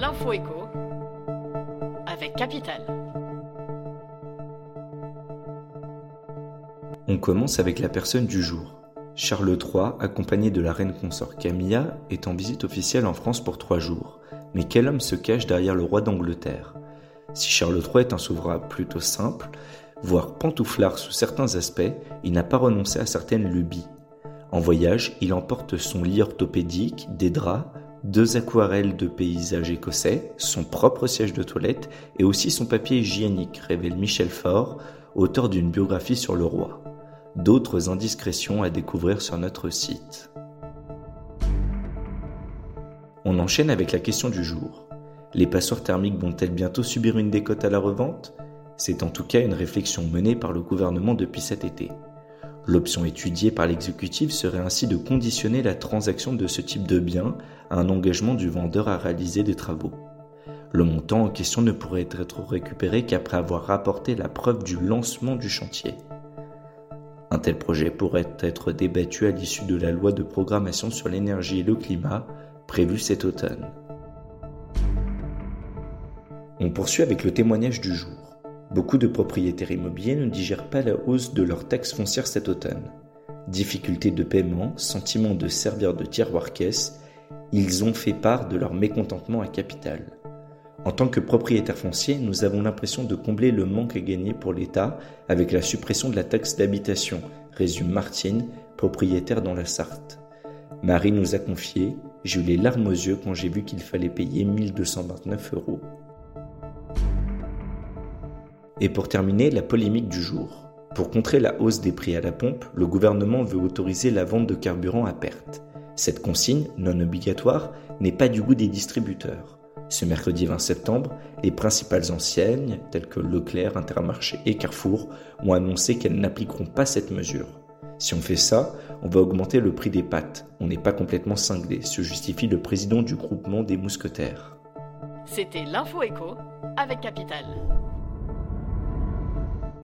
L'info écho avec Capital. On commence avec la personne du jour. Charles III, accompagné de la reine consort Camilla, est en visite officielle en France pour trois jours. Mais quel homme se cache derrière le roi d'Angleterre? Si Charles III est un souverain plutôt simple, voire pantouflard sous certains aspects, il n'a pas renoncé à certaines lubies. En voyage, il emporte son lit orthopédique, des draps, deux aquarelles de paysages écossais, son propre siège de toilette et aussi son papier hygiénique, révèle Michel Faure, auteur d'une biographie sur le roi. D'autres indiscrétions à découvrir sur notre site. On enchaîne avec la question du jour. Les passoires thermiques vont-elles bientôt subir une décote à la revente? C'est en tout cas une réflexion menée par le gouvernement depuis cet été. L'option étudiée par l'exécutif serait ainsi de conditionner la transaction de ce type de bien à un engagement du vendeur à réaliser des travaux. Le montant en question ne pourrait être récupéré qu'après avoir rapporté la preuve du lancement du chantier. Un tel projet pourrait être débattu à l'issue de la loi de programmation sur l'énergie et le climat prévue cet automne. On poursuit avec le témoignage du jour. Beaucoup de propriétaires immobiliers ne digèrent pas la hausse de leurs taxes foncières cet automne. Difficultés de paiement, sentiment de servir de tiroir-caisse, ils ont fait part de leur mécontentement à capital. En tant que propriétaire foncier, nous avons l'impression de combler le manque à gagner pour l'État avec la suppression de la taxe d'habitation, résume Martine, propriétaire dans la Sarthe. Marie nous a confié J'ai eu les larmes aux yeux quand j'ai vu qu'il fallait payer 1229 euros. Et pour terminer, la polémique du jour. Pour contrer la hausse des prix à la pompe, le gouvernement veut autoriser la vente de carburant à perte. Cette consigne, non obligatoire, n'est pas du goût des distributeurs. Ce mercredi 20 septembre, les principales enseignes, telles que Leclerc, Intermarché et Carrefour, ont annoncé qu'elles n'appliqueront pas cette mesure. Si on fait ça, on va augmenter le prix des pâtes. On n'est pas complètement cinglé, se justifie le président du groupement des mousquetaires. C'était l'info écho avec Capital.